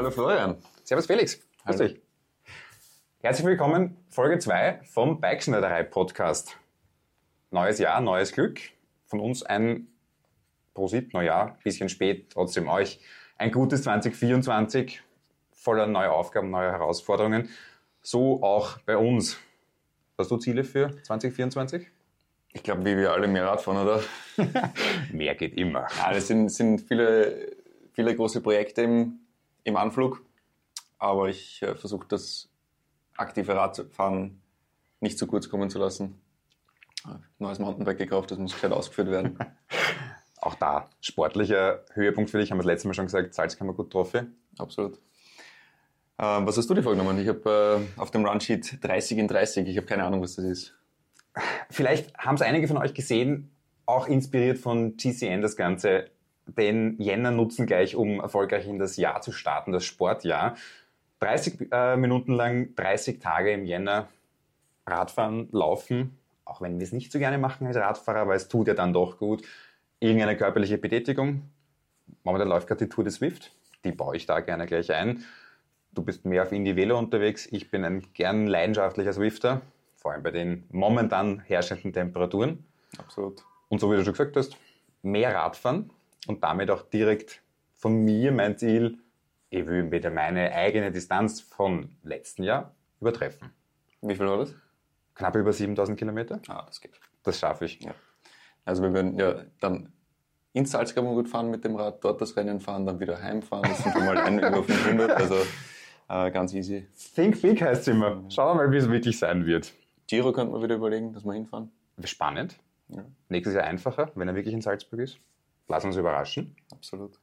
Hallo Florian. Servus Felix. Grüß dich. Herzlich willkommen, Folge 2 vom Bikeschneiderei Podcast. Neues Jahr, neues Glück. Von uns ein Prosit, Neujahr, bisschen spät, trotzdem euch ein gutes 2024, voller neue Aufgaben, neue Herausforderungen. So auch bei uns. Hast du Ziele für 2024? Ich glaube, wie wir alle mehr Radfahren, oder? Mehr geht immer. Ja, das sind, sind viele, viele große Projekte im, im Anflug. Aber ich äh, versuche das aktive Radfahren nicht zu kurz kommen zu lassen. Äh, Neues Mountainbike gekauft, das muss gescheit ausgeführt werden. Auch da sportlicher Höhepunkt für dich, haben wir das letzte Mal schon gesagt, Salzkammergut Trophy. Absolut. Ähm, was hast du dir vorgenommen? Ich habe äh, auf dem Runsheet 30 in 30. Ich habe keine Ahnung, was das ist. Vielleicht haben es einige von euch gesehen, auch inspiriert von GCN das Ganze. Den Jänner nutzen gleich, um erfolgreich in das Jahr zu starten, das Sportjahr. 30 äh, Minuten lang, 30 Tage im Jänner Radfahren, Laufen, auch wenn wir es nicht so gerne machen als Radfahrer, aber es tut ja dann doch gut. Irgendeine körperliche Betätigung. Momentan läuft gerade die Tour de Swift, die baue ich da gerne gleich ein. Du bist mehr auf Indie Velo unterwegs, ich bin ein gern leidenschaftlicher Swifter, vor allem bei den momentan herrschenden Temperaturen. Absolut. Und so wie du schon gesagt hast, mehr Radfahren und damit auch direkt von mir mein Ziel, ich will wieder meine eigene Distanz von letzten Jahr übertreffen. Wie viel war das? Knapp über 7000 Kilometer. Ah, das geht. Das schaffe ich. Ja. Also wir werden ja dann ins Salzkammergut fahren mit dem Rad, dort das Rennen fahren, dann wieder heimfahren. Das sind schon mal ein über 500, also äh, ganz easy. Think Big heißt es immer. Schauen wir mal, wie es wirklich sein wird. Giro könnte man wieder überlegen, dass wir hinfahren. Spannend. Ja, Nächstes Jahr einfacher, wenn er wirklich in Salzburg ist. Lass uns überraschen. absolut.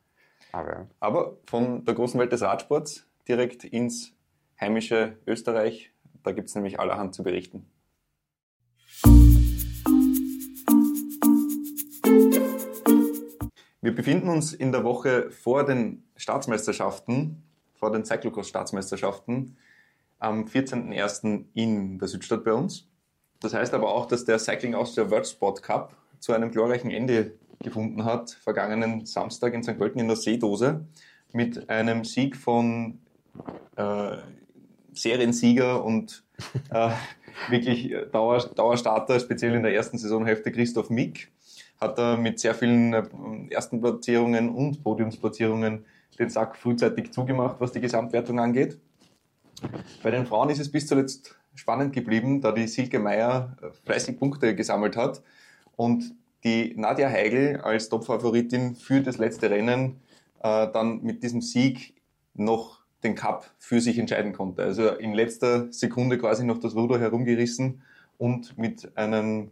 Aber. Aber von der großen Welt des Radsports direkt ins heimische Österreich. Da gibt es nämlich allerhand zu berichten. Wir befinden uns in der Woche vor den Staatsmeisterschaften, vor den Cyclocross-Staatsmeisterschaften am 14.01. in der Südstadt bei uns. Das heißt aber auch, dass der Cycling Austria World Sport Cup zu einem glorreichen Ende gefunden hat, vergangenen Samstag in St. Pölten in der Seedose, mit einem Sieg von äh, Seriensieger und äh, wirklich Dauer, Dauerstarter, speziell in der ersten Saisonhälfte Christoph Mick, hat er mit sehr vielen äh, ersten Platzierungen und Podiumsplatzierungen den Sack frühzeitig zugemacht, was die Gesamtwertung angeht. Bei den Frauen ist es bis zuletzt spannend geblieben, da die Silke Meier äh, fleißig Punkte gesammelt hat und die Nadja Heigl als Topfavoritin für das letzte Rennen äh, dann mit diesem Sieg noch den Cup für sich entscheiden konnte. Also in letzter Sekunde quasi noch das Ruder herumgerissen und mit einem,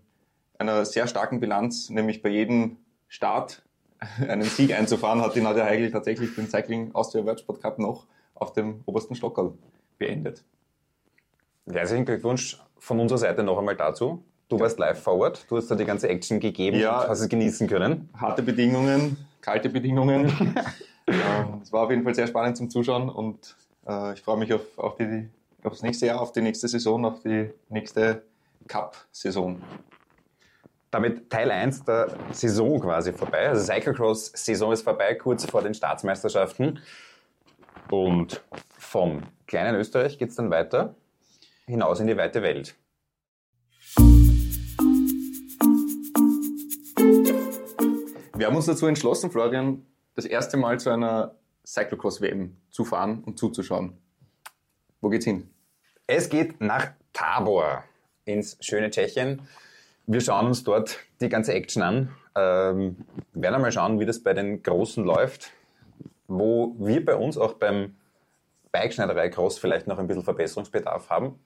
einer sehr starken Bilanz, nämlich bei jedem Start einen Sieg einzufahren, hat die Nadja Heigl tatsächlich den Cycling Austria World Sport Cup noch auf dem obersten Stockerl beendet. Herzlichen Glückwunsch von unserer Seite noch einmal dazu. Du warst live vor Ort, du hast da die ganze Action gegeben Ja. und hast es genießen können. harte Bedingungen, kalte Bedingungen. ähm, es war auf jeden Fall sehr spannend zum Zuschauen und äh, ich freue mich auf, auf, die, auf das nächste Jahr, auf die nächste Saison, auf die nächste Cup-Saison. Damit Teil 1 der Saison quasi vorbei. Also Cyclocross-Saison ist vorbei, kurz vor den Staatsmeisterschaften. Und vom kleinen Österreich geht es dann weiter hinaus in die weite Welt. Wir haben uns dazu entschlossen, Florian, das erste Mal zu einer Cyclocross-WM zu fahren und zuzuschauen. Wo geht's hin? Es geht nach Tabor ins schöne Tschechien. Wir schauen uns dort die ganze Action an. Ähm, werden einmal schauen, wie das bei den Großen läuft. Wo wir bei uns auch beim Bikeschneiderei Cross vielleicht noch ein bisschen Verbesserungsbedarf haben.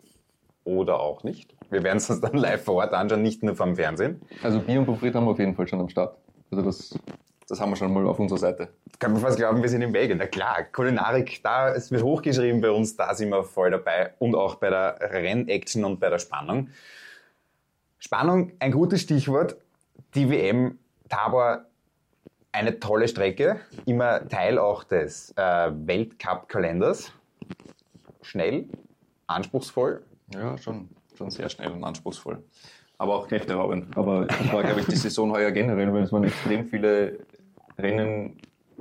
Oder auch nicht. Wir werden es uns dann live vor Ort anschauen, nicht nur vom Fernsehen. Also Bier und frites haben wir auf jeden Fall schon am Start. Also das, das haben wir schon mal auf unserer Seite. Kann man fast glauben, wir sind im Wege. Na klar, Kulinarik, da, es wird hochgeschrieben bei uns, da sind wir voll dabei. Und auch bei der Rennaction und bei der Spannung. Spannung, ein gutes Stichwort. Die WM Tabor, eine tolle Strecke, immer Teil auch des äh, Weltcup-Kalenders. Schnell, anspruchsvoll. Ja, schon, schon sehr schnell und anspruchsvoll. Aber auch kräfteraubend. Aber das war, glaube ich, die Saison heuer generell, weil es waren extrem viele Rennen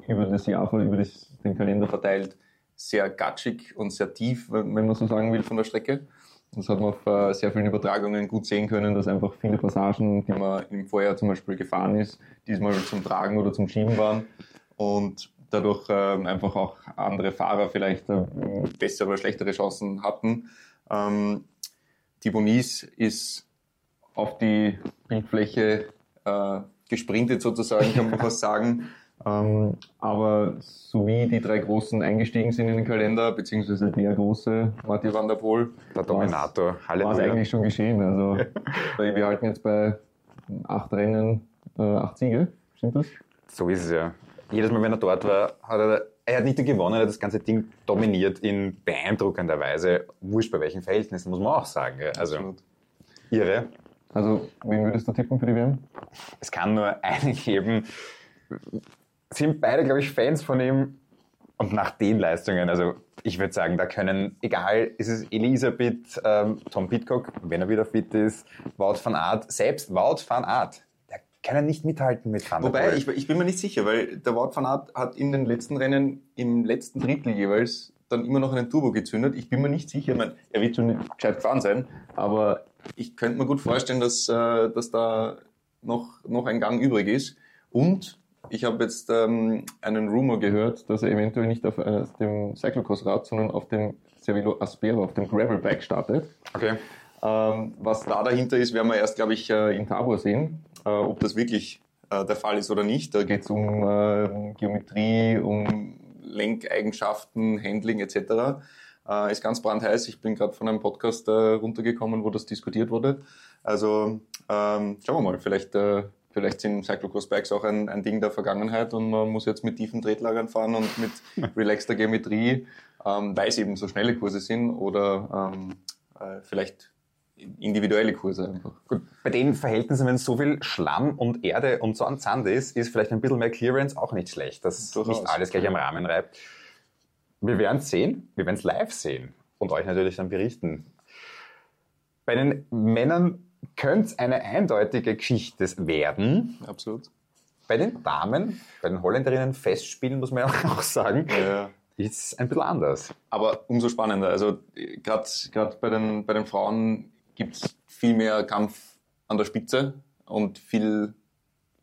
über das Jahr, über das, den Kalender verteilt, sehr gatschig und sehr tief, wenn man so sagen will, von der Strecke. Das hat man auf äh, sehr vielen Übertragungen gut sehen können, dass einfach viele Passagen, die man im Vorjahr zum Beispiel gefahren ist, diesmal zum Tragen oder zum Schieben waren und dadurch ähm, einfach auch andere Fahrer vielleicht äh, bessere oder schlechtere Chancen hatten. Ähm, Bonis ist auf die Bildfläche äh, gesprintet sozusagen, kann man fast sagen. Ähm, aber so wie die drei Großen eingestiegen sind in den Kalender, beziehungsweise der große Martin van der Poel, der Dominator, war es eigentlich schon geschehen. Also wir halten jetzt bei acht Rennen, äh, acht Siege, stimmt das? So ist es ja. Jedes Mal, wenn er dort war, hat er, er hat nicht nur gewonnen, er hat das ganze Ding dominiert in beeindruckender Weise. Wurscht bei welchen Verhältnissen, muss man auch sagen. Also, Absolut. irre. Also, wen würdest du tippen für die WM? Es kann nur einen geben sind beide, glaube ich, Fans von ihm. Und nach den Leistungen, also ich würde sagen, da können, egal, ist es Elisabeth, ähm, Tom Pitcock, wenn er wieder fit ist, Wout van Aert, selbst Wout van Aert, der kann nicht mithalten mit Van Wobei, ich, ich, bin mir nicht sicher, weil der Wout van Aert hat in den letzten Rennen im letzten Drittel jeweils dann immer noch einen Turbo gezündet. Ich bin mir nicht sicher, ich meine, er wird schon gescheit gefahren sein, aber ich könnte mir gut vorstellen, dass, äh, dass da noch, noch ein Gang übrig ist. Und ich habe jetzt ähm, einen Rumor gehört, dass er eventuell nicht auf äh, dem Cyclocross-Rad, sondern auf dem Cervelo Aspero, auf dem Gravelbike startet. Okay. Ähm, was da dahinter ist, werden wir erst, glaube ich, äh, in Tabor sehen, äh, ob das wirklich äh, der Fall ist oder nicht. Da geht es um äh, Geometrie, um Lenkeigenschaften, Handling etc. Äh, ist ganz brandheiß. Ich bin gerade von einem Podcast runtergekommen, wo das diskutiert wurde. Also ähm, schauen wir mal, vielleicht Vielleicht sind Cyclocross-Bikes auch ein, ein Ding der Vergangenheit und man muss jetzt mit tiefen Tretlagern fahren und mit relaxter Geometrie, ähm, weil es eben so schnelle Kurse sind oder ähm, äh, vielleicht individuelle Kurse einfach. Gut, bei den Verhältnissen, wenn so viel Schlamm und Erde und so an Sand ist, ist vielleicht ein bisschen mehr Clearance auch nicht schlecht, dass Durchaus. nicht alles gleich am Rahmen reibt. Wir werden es sehen, wir werden es live sehen und euch natürlich dann berichten. Bei den Männern könnte es eine eindeutige Geschichte werden. Absolut. Bei den Damen, bei den Holländerinnen Festspielen, muss man ja auch sagen, ja. ist es ein bisschen anders. Aber umso spannender. Also gerade bei den, bei den Frauen gibt es viel mehr Kampf an der Spitze und viel,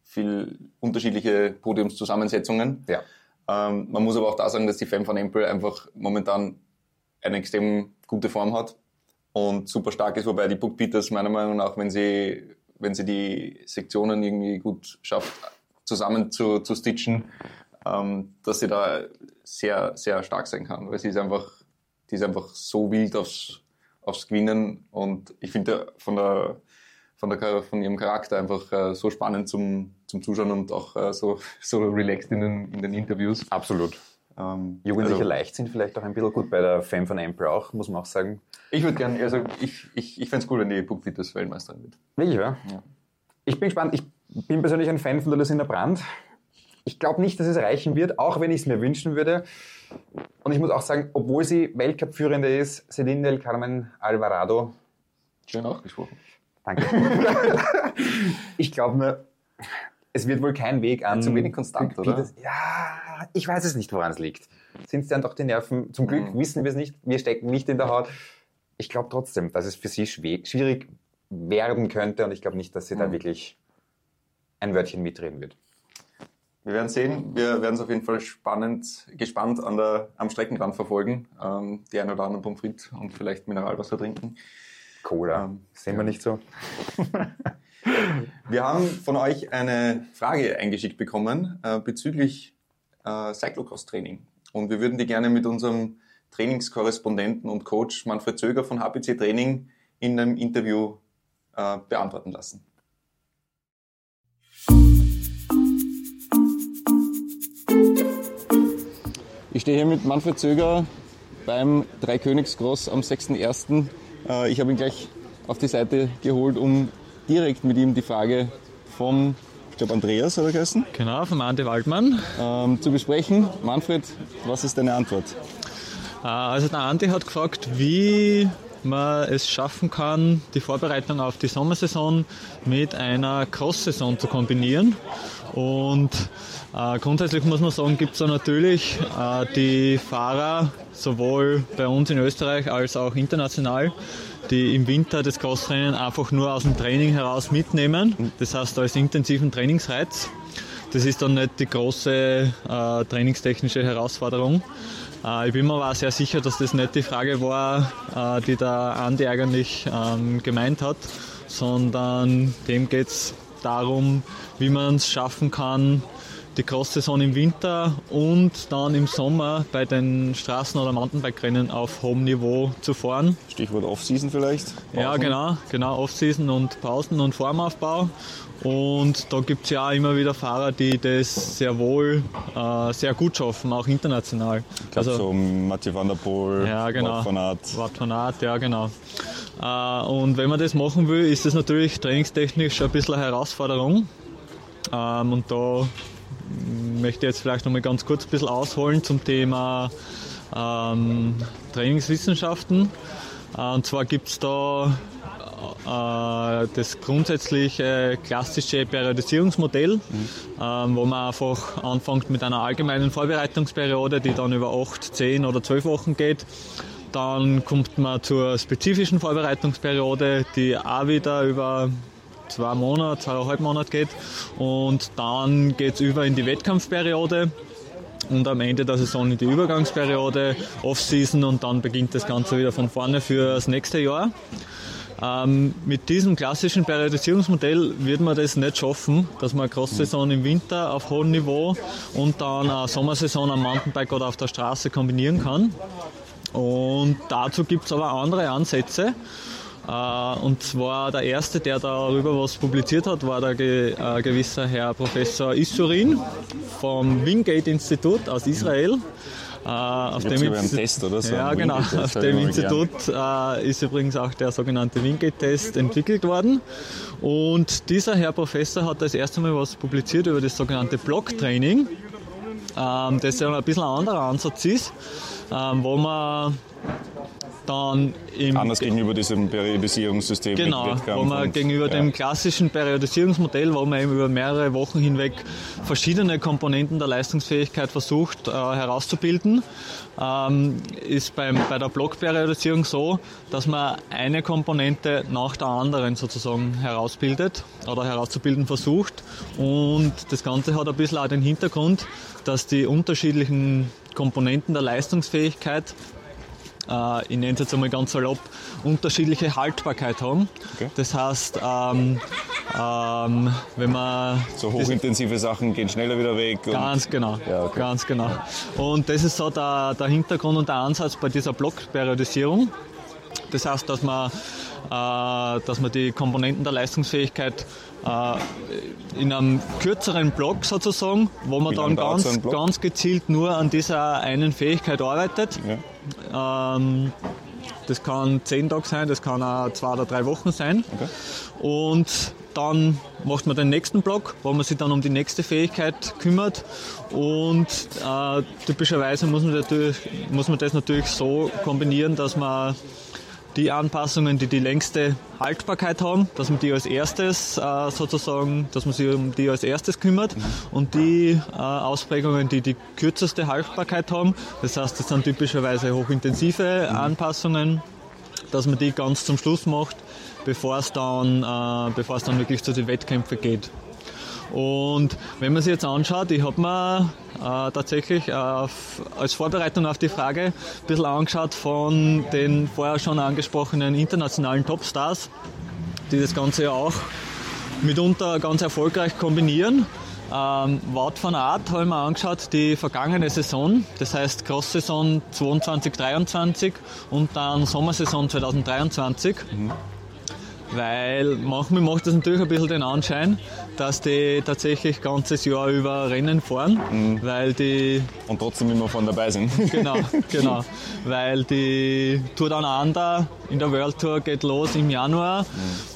viel unterschiedliche Podiumszusammensetzungen. Ja. Ähm, man muss aber auch da sagen, dass die Femme von Empel einfach momentan eine extrem gute Form hat und super stark ist, wobei die Book Peters meiner Meinung nach, wenn sie, wenn sie die Sektionen irgendwie gut schafft, zusammen zu, zu stitchen, ähm, dass sie da sehr, sehr stark sein kann, weil sie ist einfach, die ist einfach so wild aufs, aufs Gewinnen und ich finde von der, von, der, von ihrem Charakter einfach äh, so spannend zum, zum Zuschauen und auch äh, so, so relaxed in den, in den Interviews. Absolut. Ähm, Jugendliche also, Leichtsinn vielleicht auch ein bisschen gut bei der Fan von Ample auch, muss man auch sagen. Ich würde gerne, also ich, ich, ich fände es cool, wenn die Puckfitters Weltmeisterin wird. Wirklich, ja? ja? Ich bin gespannt. Ich bin persönlich ein Fan von der Lucinda Brandt. Ich glaube nicht, dass es reichen wird, auch wenn ich es mir wünschen würde. Und ich muss auch sagen, obwohl sie Weltcup-Führende ist, Celine del Carmen Alvarado. Schön ausgesprochen. Danke. ich glaube nur, es wird wohl kein Weg an. Zu wenig konstant, oder? Ja, ich weiß es nicht, woran es liegt. Sind es dann doch die Nerven? Zum Glück mhm. wissen wir es nicht. Wir stecken nicht in der Haut. Ich glaube trotzdem, dass es für sie schwierig werden könnte und ich glaube nicht, dass sie mhm. da wirklich ein Wörtchen mitreden wird. Wir werden sehen. Wir werden es auf jeden Fall spannend, gespannt an der, am Streckenrand verfolgen. Ähm, die ein oder anderen Pommes frites und vielleicht Mineralwasser trinken. Cola. Ähm, Sehen ja. wir nicht so. Wir haben von euch eine Frage eingeschickt bekommen äh, bezüglich äh, Cyclocross-Training. Und wir würden die gerne mit unserem Trainingskorrespondenten und Coach Manfred Zöger von HPC Training in einem Interview äh, beantworten lassen. Ich stehe hier mit Manfred Zöger beim Dreikönigscross am 6.1. Äh, ich habe ihn gleich auf die Seite geholt, um direkt mit ihm die Frage vom, ich glaube Andreas hat er geheißen. Genau, von Ante Waldmann. Ähm, zu besprechen. Manfred, was ist deine Antwort? Äh, also der Ante hat gefragt, wie man es schaffen kann, die Vorbereitung auf die Sommersaison mit einer Cross-Saison zu kombinieren. Und äh, grundsätzlich muss man sagen, gibt es da natürlich äh, die Fahrer, sowohl bei uns in Österreich als auch international, die im Winter das Crossrennen einfach nur aus dem Training heraus mitnehmen. Das heißt als intensiven Trainingsreiz. Das ist dann nicht die große äh, trainingstechnische Herausforderung. Äh, ich bin mir aber sehr sicher, dass das nicht die Frage war, äh, die der Andi eigentlich ähm, gemeint hat, sondern dem geht es darum, wie man es schaffen kann, die Cross-Saison im Winter und dann im Sommer bei den Straßen- oder Mountainbike-Rennen auf hohem Niveau zu fahren. Stichwort Off-Season vielleicht? Pausen. Ja, genau, genau, Off-Season und Pausen und Formaufbau. Und da gibt es ja auch immer wieder Fahrer, die das sehr wohl äh, sehr gut schaffen, auch international. Ich glaube also, so Mathieu van der Poel, ja, genau. Wout van Aert. Wout van Aert, ja genau. Äh, und wenn man das machen will, ist das natürlich trainingstechnisch ein bisschen eine Herausforderung. Ähm, und da möchte jetzt vielleicht noch mal ganz kurz ein bisschen ausholen zum Thema ähm, Trainingswissenschaften. Äh, und zwar gibt es da äh, das grundsätzliche klassische Periodisierungsmodell, mhm. ähm, wo man einfach anfängt mit einer allgemeinen Vorbereitungsperiode, die dann über 8, 10 oder 12 Wochen geht. Dann kommt man zur spezifischen Vorbereitungsperiode, die auch wieder über zwei Monate, zweieinhalb Monate geht. Und dann geht es über in die Wettkampfperiode und am Ende der Saison in die Übergangsperiode, Off-Season und dann beginnt das Ganze wieder von vorne für das nächste Jahr. Ähm, mit diesem klassischen Periodisierungsmodell wird man das nicht schaffen, dass man Cross-Saison im Winter auf hohem Niveau und dann eine Sommersaison am Mountainbike oder auf der Straße kombinieren kann. Und dazu gibt es aber andere Ansätze. Äh, und zwar der erste, der darüber was publiziert hat, war der äh, gewisser Herr Professor Issurin vom Wingate Institut aus Israel. Äh, auf dem Insti Test oder so. Ja, genau. Auf dem Institut äh, ist übrigens auch der sogenannte Wingate-Test entwickelt worden. Und dieser Herr Professor hat das erste Mal was publiziert über das sogenannte Blocktraining, ähm, das ja ein bisschen ein anderer Ansatz ist, ähm, wo man dann im Anders gegenüber diesem Periodisierungssystem. Genau, wo man gegenüber ja. dem klassischen Periodisierungsmodell, wo man eben über mehrere Wochen hinweg verschiedene Komponenten der Leistungsfähigkeit versucht äh, herauszubilden, ähm, ist beim, bei der Blockperiodisierung so, dass man eine Komponente nach der anderen sozusagen herausbildet oder herauszubilden versucht. Und das Ganze hat ein bisschen auch den Hintergrund, dass die unterschiedlichen Komponenten der Leistungsfähigkeit äh, ich nenne es jetzt einmal ganz salopp, unterschiedliche Haltbarkeit haben. Okay. Das heißt, ähm, ähm, wenn man... So hochintensive Sachen gehen schneller wieder weg. Ganz genau, ja, okay. ganz genau. Und das ist so der, der Hintergrund und der Ansatz bei dieser Blockperiodisierung. Das heißt, dass man, dass man die Komponenten der Leistungsfähigkeit äh, in einem kürzeren Block sozusagen, wo man Wie dann ganz, ganz gezielt nur an dieser einen Fähigkeit arbeitet. Ja. Ähm, das kann zehn Tage sein, das kann auch zwei oder drei Wochen sein. Okay. Und dann macht man den nächsten Block, wo man sich dann um die nächste Fähigkeit kümmert. Und äh, typischerweise muss man, muss man das natürlich so kombinieren, dass man die Anpassungen, die die längste Haltbarkeit haben, dass man die als erstes äh, sozusagen, dass man sich um die als erstes kümmert und die äh, Ausprägungen, die die kürzeste Haltbarkeit haben, das heißt, das sind typischerweise hochintensive. Anpassungen, dass man die ganz zum Schluss macht, bevor es dann, äh, bevor es dann wirklich zu den Wettkämpfen geht. Und wenn man sich jetzt anschaut, ich habe mir äh, tatsächlich äh, als Vorbereitung auf die Frage ein bisschen angeschaut von den vorher schon angesprochenen internationalen Topstars, die das Ganze ja auch mitunter ganz erfolgreich kombinieren. Ähm, Wout van Aert habe ich angeschaut, die vergangene Saison, das heißt Cross-Saison 22-23 und dann Sommersaison 2023. Mhm weil manchmal macht das natürlich ein bisschen den Anschein, dass die tatsächlich ganzes Jahr über Rennen fahren, mhm. weil die... Und trotzdem immer von dabei sind. Genau, genau. weil die Tour Down Under in der World Tour geht los im Januar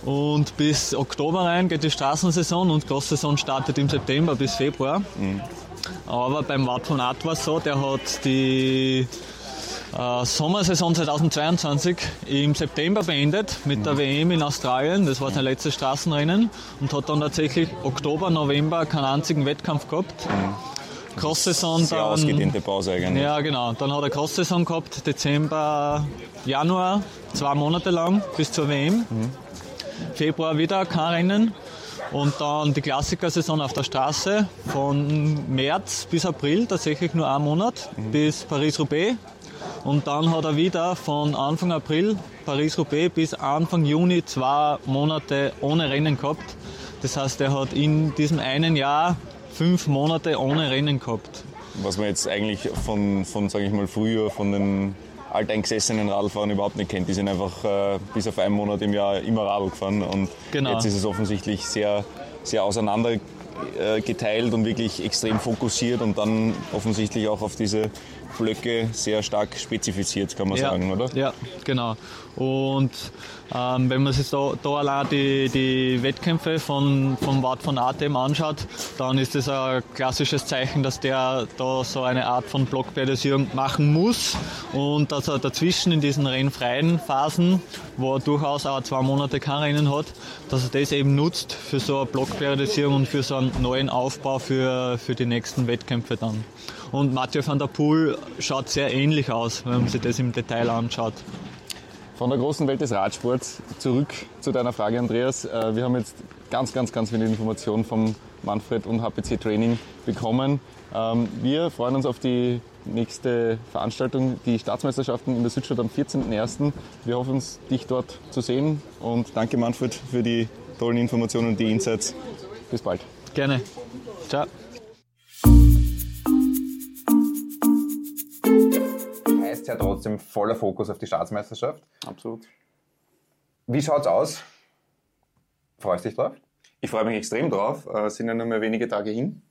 mhm. und bis Oktober rein geht die Straßensaison und Cross-Saison startet im September bis Februar. Mhm. Aber beim Watt von Art war es so, der hat die äh, Sommersaison 2022 im September beendet mit der WM in Australien. Das war sein letztes Straßenrennen und hat dann tatsächlich Oktober, November keinen einzigen Wettkampf gehabt. Cross-Saison Sehr dann. ausgedehnte Pause eigentlich. Ja, genau. Dann hat er Cross-Saison gehabt, Dezember, Januar, zwei Monate lang bis zur WM. Februar wieder kein Rennen. Und dann die Klassikersaison auf der Straße von März bis April, tatsächlich nur ein Monat, bis Paris-Roubaix. Und dann hat er wieder von Anfang April Paris-Roubaix bis Anfang Juni zwei Monate ohne Rennen gehabt. Das heißt, er hat in diesem einen Jahr fünf Monate ohne Rennen gehabt. Was man jetzt eigentlich von, von sage ich mal, früher, von den alteingesessenen Radfahrern überhaupt nicht kennt. Die sind einfach äh, bis auf einen Monat im Jahr immer Radl gefahren und Genau. jetzt ist es offensichtlich sehr, sehr auseinander äh, geteilt und wirklich extrem fokussiert und dann offensichtlich auch auf diese Blöcke sehr stark spezifiziert, kann man sagen, oder? Ja, genau. Und ähm, wenn man sich da, da allein die, die Wettkämpfe von, von Wout von Atem anschaut, dann ist das ein klassisches Zeichen, dass der da so eine Art von Blockperiodisierung machen muss und dass er dazwischen in diesen rennfreien Phasen, wo er durchaus auch zwei Monate kein Rennen hat, dass er das eben nutzt für so eine Blockperiodisierung und für so einen neuen Aufbau für, für die nächsten Wettkämpfe dann. Und Mathieu van der Poel schaut sehr ähnlich aus, wenn man sich das im Detail anschaut. Von der großen Welt des Radsports zurück zu deiner Frage, Andreas. Äh, Wir haben jetzt ganz, ganz, ganz viele Informationen vom Manfred und HPC Training bekommen. Ähm, Wir freuen uns auf die nächste Veranstaltung, die Staatsmeisterschaften in der Südstadt am 14.01. Wir hoffen, uns, dich dort zu sehen und danke Manfred für die tollen Informationen und die Insights. Bis bald. Gerne. Ciao. Ja trotzdem voller Fokus auf die Staatsmeisterschaft. Absolut. Wie schaut's aus? Freust du dich drauf? Ich freue mich extrem drauf. Äh, Es sind ja nur mehr wenige Tage hin.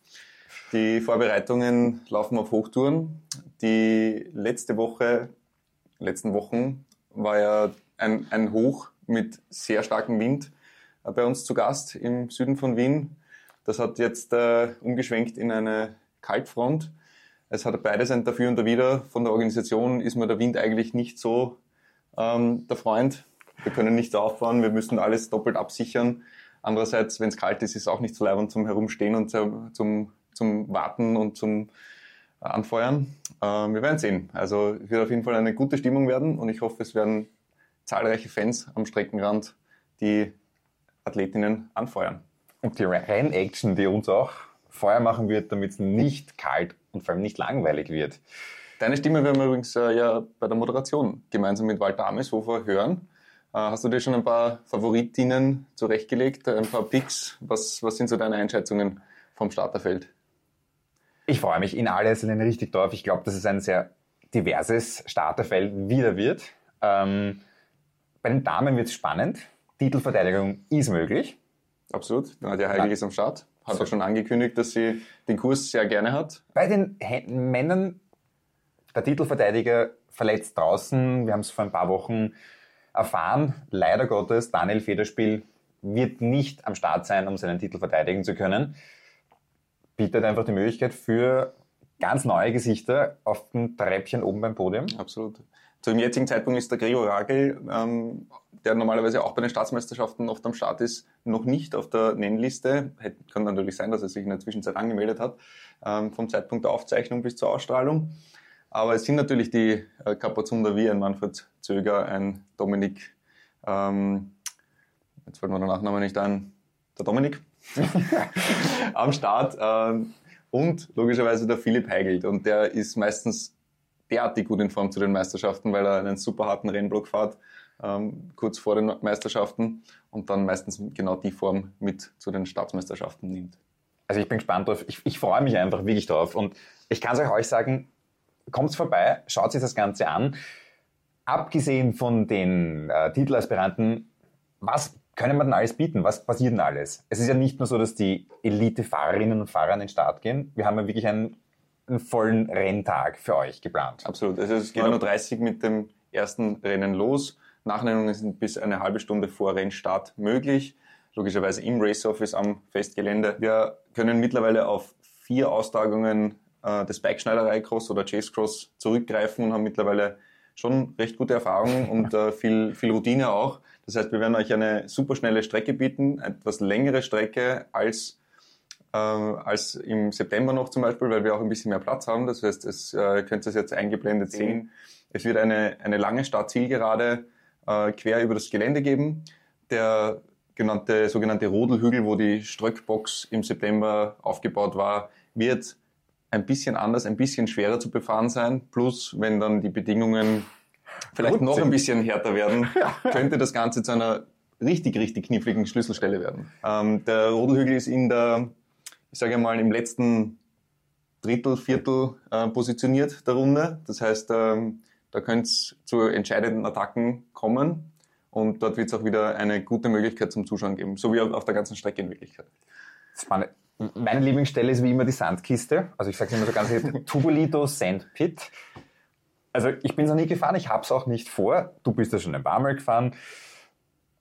Die Vorbereitungen laufen auf Hochtouren. Die letzte Woche, letzten Wochen war ja ein, ein Hoch mit sehr starkem Wind äh, bei uns zu Gast im Süden von Wien. Das hat jetzt äh, umgeschwenkt in eine Kaltfront. Es hat beides ein Dafür und Dawider. Von der Organisation ist mir der Wind eigentlich nicht so ähm, der Freund. Wir können nicht auffahren, wir müssen alles doppelt absichern. Andererseits, wenn es kalt ist, ist es auch nicht so leibend zum Herumstehen und zum, zum, zum Warten und zum Anfeuern. Ähm, wir werden sehen. Also es wird auf jeden Fall eine gute Stimmung werden und ich hoffe, es werden zahlreiche Fans am Streckenrand die Athletinnen anfeuern. Und die Rennaction, die uns auch Feuer machen wird, damit es nicht kalt und vor allem nicht langweilig wird. Deine Stimme werden wir übrigens äh, ja bei der Moderation gemeinsam mit Walter Ameshofer hören. Äh, hast du dir schon ein paar Favoritinnen zurechtgelegt, ein paar Picks? Was, was sind so deine Einschätzungen vom Starterfeld? Ich freue mich in aller Linie richtig drauf. Ich glaube, dass es ein sehr diverses Starterfeld wieder wird. Ähm, bei den Damen wird es spannend. Titelverteidigung ist möglich. Absolut. Nadja Heilig ist am Start. Hat So. auch schon angekündigt, dass sie den Kurs sehr gerne hat. Bei den Männern, der Titelverteidiger verletzt draußen. Wir haben es vor ein paar Wochen erfahren. Leider Gottes, Daniel Federspiel wird nicht am Start sein, um seinen Titel verteidigen zu können. Bietet einfach die Möglichkeit für ganz neue Gesichter auf dem Treppchen oben beim Podium. Absolut. Zum jetzigen Zeitpunkt ist der Gregor Ragel, ähm, der normalerweise auch bei den Staatsmeisterschaften oft am Start ist, noch nicht auf der Nennliste. Kann natürlich sein, dass er sich in der Zwischenzeit angemeldet hat, ähm, vom Zeitpunkt der Aufzeichnung bis zur Ausstrahlung. Aber es sind natürlich die äh, Kapazunder wie ein Manfred Zöger, ein Dominik, ähm, jetzt fällt mir der Nachname nicht ein, der Dominik am Start. Ähm, und logischerweise der Philipp Heigelt. Und der ist meistens derartig gut in Form zu den Meisterschaften, weil er einen super harten Rennblock fährt, ähm, kurz vor den Meisterschaften und dann meistens genau die Form mit zu den Staatsmeisterschaften nimmt. Also ich bin gespannt drauf. Ich, ich freue mich einfach wirklich drauf. Und ich kann es euch sagen, kommt vorbei, schaut sich das Ganze an. Abgesehen von den äh, Titelaspiranten, was können wir denn alles bieten? Was passiert denn alles? Es ist ja nicht nur so, dass die Elite-Fahrerinnen und Fahrer an den Start gehen. Wir haben ja wirklich einen, einen vollen Renntag für euch geplant. Absolut. Also es geht nur 30 mit dem ersten Rennen los. Nachnennungen sind bis eine halbe Stunde vor Rennstart möglich. Logischerweise im Race Office am Festgelände. Wir können mittlerweile auf vier Austragungen äh, des Bikeschneiderei-Cross oder Chase Cross zurückgreifen und haben mittlerweile schon recht gute Erfahrungen und äh, viel, viel Routine auch. Das heißt, wir werden euch eine super schnelle Strecke bieten, etwas längere Strecke als, als im September noch zum Beispiel, weil wir auch ein bisschen mehr Platz haben. Das heißt, es äh, könnt ihr jetzt eingeblendet sehen. Es wird eine, eine lange Start-Zielgerade äh, quer über das Gelände geben. Der genannte, sogenannte Rodelhügel, wo die Ströckbox im September aufgebaut war, wird ein bisschen anders, ein bisschen schwerer zu befahren sein. Plus, wenn dann die Bedingungen vielleicht Gut noch sind. ein bisschen härter werden, könnte das Ganze zu einer richtig, richtig kniffligen Schlüsselstelle werden. Ähm, der Rodelhügel ist in der, ich sage mal, im letzten Drittel, Viertel äh, positioniert der Runde. Das heißt, ähm, da könnte es zu entscheidenden Attacken kommen. Und dort wird es auch wieder eine gute Möglichkeit zum Zuschauen geben, so wie auf der ganzen Strecke in Wirklichkeit. Spannend. Meine Lieblingsstelle ist wie immer die Sandkiste. Also ich sage immer so ganz Tubulito Sandpit. Also ich bin es noch nie gefahren, ich habe es auch nicht vor. Du bist ja schon ein paar Mal gefahren.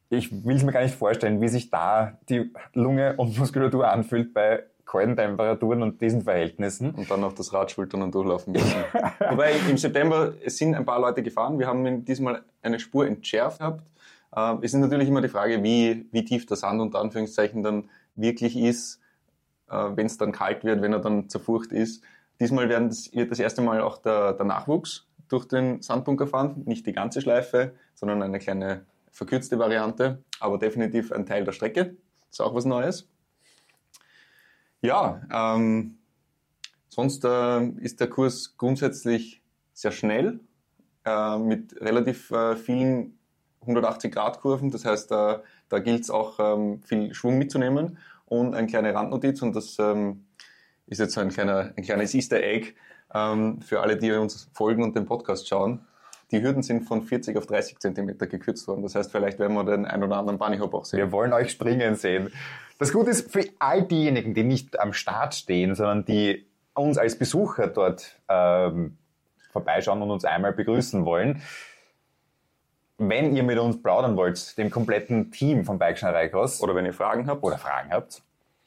Ich will es mir gar nicht vorstellen, wie sich da die Lunge und Muskulatur anfühlt bei kalten Temperaturen und diesen Verhältnissen. Und dann noch das Rad schultern und durchlaufen müssen. Wobei im September, es sind ein paar Leute gefahren. Wir haben diesmal eine Spur entschärft gehabt. Äh, Es ist natürlich immer die Frage, wie, wie tief der Sand unter Anführungszeichen dann wirklich ist, wenn es dann kalt wird, wenn er dann zerfurcht ist. Diesmal werden das, wird das erste Mal auch der, der Nachwuchs durch den Sandbunker fahren. Nicht die ganze Schleife, sondern eine kleine verkürzte Variante, aber definitiv ein Teil der Strecke. Ist auch was Neues. Ja, ähm, sonst äh, ist der Kurs grundsätzlich sehr schnell, äh, mit relativ äh, vielen 180-Grad-Kurven. Das heißt, äh, da gilt es auch ähm, viel Schwung mitzunehmen. Und eine kleine Randnotiz, und das ähm, ist jetzt so ein, kleiner, ein kleines Easter Egg ähm, für alle, die uns folgen und den Podcast schauen. Die Hürden sind von 40 auf 30 Zentimeter gekürzt worden. Das heißt, vielleicht werden wir den ein oder anderen Bunnyhop auch sehen. Wir wollen euch springen sehen. Das Gute ist für all diejenigen, die nicht am Start stehen, sondern die uns als Besucher dort ähm, vorbeischauen und uns einmal begrüßen wollen. Wenn ihr mit uns plaudern wollt, dem kompletten Team von Bikeschneiderei Cross Oder wenn ihr Fragen habt. oder Fragen habt,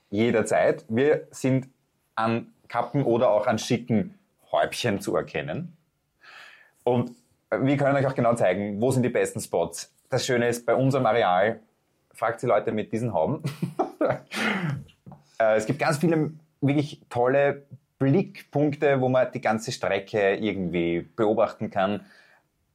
jederzeit. Wir sind an Kappen oder auch an schicken Häubchen zu erkennen. Und wir können euch auch genau zeigen, wo sind die besten Spots. Das Schöne ist, bei unserem Areal, fragt die Leute mit diesen Hauben. Äh, es gibt ganz viele wirklich tolle Blickpunkte, wo man die ganze Strecke irgendwie beobachten kann.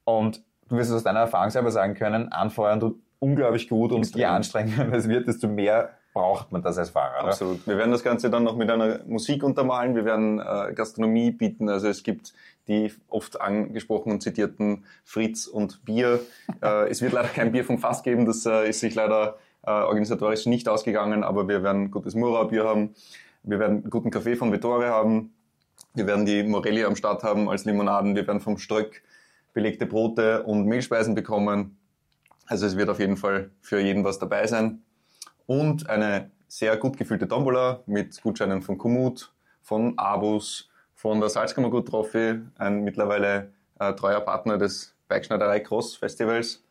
Und du wirst es aus deiner Erfahrung selber sagen können, anfeuern tut unglaublich gut und je anstrengender es wird, desto mehr braucht man das als Fahrer. oder? Absolut. Wir werden das Ganze dann noch mit einer Musik untermalen. Wir werden äh, Gastronomie bieten. Also es gibt die oft angesprochenen und zitierten Fritz und Bier. äh, es wird leider kein Bier vom Fass geben. Das äh, ist sich leider äh, organisatorisch nicht ausgegangen. Aber wir werden gutes Mura-Bier haben. Wir werden guten Kaffee von Vittore haben. Wir werden die Morelli am Start haben als Limonaden. Wir werden vom Ströck belegte Brote und Mehlspeisen bekommen. Also es wird auf jeden Fall für jeden was dabei sein und eine sehr gut gefüllte Tombola mit Gutscheinen von Komoot, von Abus, von der Salzkammergut Trophy, ein mittlerweile äh, treuer Partner des Bikeschneiderei Cross Festivals.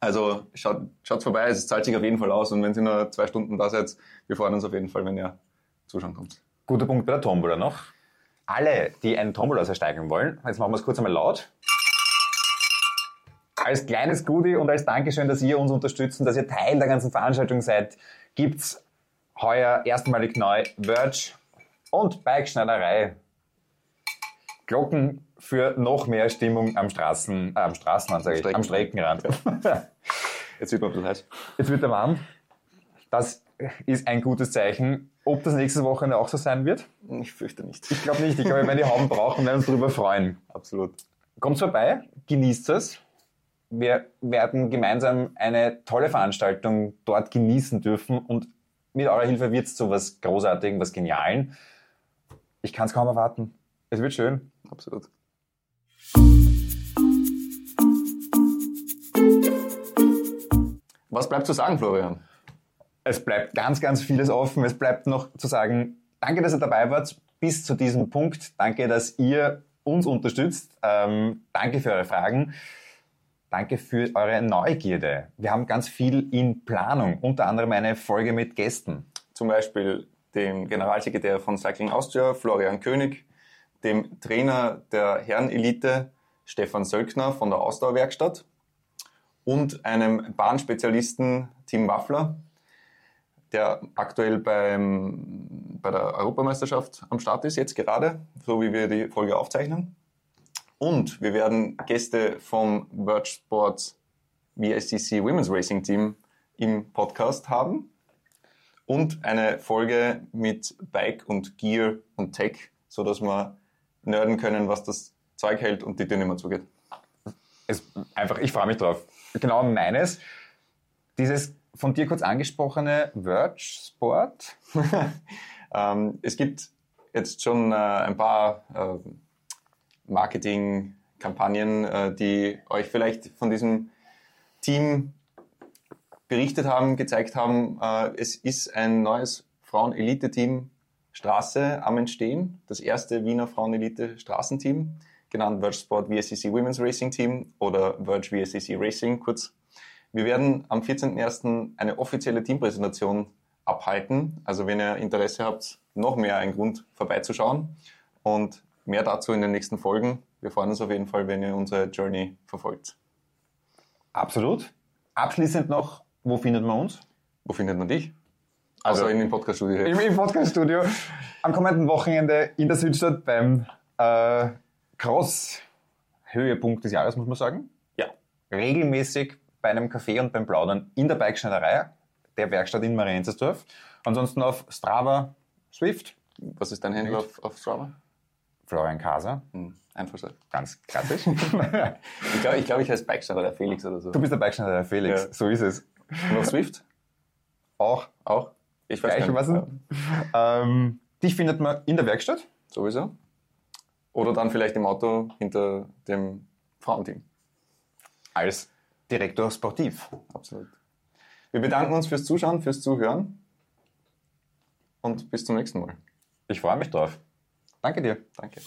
Also schaut, schaut vorbei, es zahlt sich auf jeden Fall aus und wenn ihr nur zwei Stunden da seid, wir freuen uns auf jeden Fall, wenn ihr zuschauen kommt. Guter Punkt bei der Tombola noch. Alle, die einen Tombola ersteigen wollen, jetzt machen wir es kurz einmal laut. Als kleines Goodie und als Dankeschön, dass ihr uns unterstützt dass ihr Teil der ganzen Veranstaltung seid, gibt's heuer erstmalig neu Verge und Bikeschneiderei. Glocken für noch mehr Stimmung am Straßen, äh, am Straßenrand, sage ich, am Streckenrand. Jetzt wird mir ein bisschen heiß. Jetzt wird er warm. Das ist ein gutes Zeichen. Ob das nächste Wochenende auch so sein wird? Ich fürchte nicht. Ich glaube nicht. Ich glaube, wir werden die Hauben brauchen und werden uns darüber freuen. Absolut. Kommt vorbei, genießt es. Wir werden gemeinsam eine tolle Veranstaltung dort genießen dürfen und mit eurer Hilfe wird es zu was Großartigem, was Genialen. Ich kann es kaum erwarten. Es wird schön. Absolut. Was bleibt zu sagen, Florian? Es bleibt ganz, ganz vieles offen. Es bleibt noch zu sagen, danke, dass ihr dabei wart bis zu diesem Punkt. Danke, dass ihr uns unterstützt. Ähm, danke für eure Fragen. Danke für eure Neugierde. Wir haben ganz viel in Planung, unter anderem eine Folge mit Gästen. Zum Beispiel dem Generalsekretär von Cycling Austria, Florian König, dem Trainer der Herrenelite, Stefan Sölkner von der Ausdauerwerkstatt und einem Bahnspezialisten, Tim Waffler, der aktuell beim, bei der Europameisterschaft am Start ist, jetzt gerade, so wie wir die Folge aufzeichnen. Und wir werden Gäste vom Verge Sports VSCC Women's Racing Team im Podcast haben und eine Folge mit Bike und Gear und Tech, so dass wir nerden können, was das Zeug hält und die Tür nicht mehr zugeht. Es, einfach, ich freue mich drauf. Genau meines. Dieses von dir kurz angesprochene Verge Sport. ähm, es gibt jetzt schon äh, ein paar äh, Marketingkampagnen, äh, die euch vielleicht von diesem Team berichtet haben, gezeigt haben, äh, es ist ein neues Frauen-Elite-Team Straße am Entstehen, das erste Wiener Frauen-Elite-Straßenteam, genannt Verge Sport VSCC Women's Racing Team oder Verge VSCC Racing kurz. Wir werden am 14.01. eine offizielle Teampräsentation abhalten. Also wenn ihr Interesse habt, noch mehr ein Grund vorbeizuschauen und mehr dazu in den nächsten Folgen. Wir freuen uns auf jeden Fall, wenn ihr unsere Journey verfolgt. Absolut. Abschließend noch wo findet man uns? Wo findet man dich? Also, also in dem Podcaststudio. Im, Im Podcaststudio. Am kommenden Wochenende in der Südstadt beim äh, Cross-Höhepunkt des Jahres, muss man sagen. Ja. Regelmäßig bei einem Café und beim Plaudern in der Bikeschneiderei, der Werkstatt in Marienzersdorf. Ansonsten auf Strava, Swift. Was ist dein Händler auf, auf Strava? Florian Kaser. Hm, einfach so. Ganz klassisch. ich glaube, ich, glaub, ich heiße Bikeschneider Felix oder so. Du bist der Bikeschneider Felix, ja. so ist es. Und auf Swift? Auch. Auch? Ich weiß Gleichermaßen. Ja. Ähm, dich findet man in der Werkstatt. Sowieso. Oder dann vielleicht im Auto hinter dem Frauenteam. Als Direktor Sportiv. Absolut. Wir bedanken uns fürs Zuschauen, fürs Zuhören und bis zum nächsten Mal. Ich freue mich drauf. Danke dir. Danke.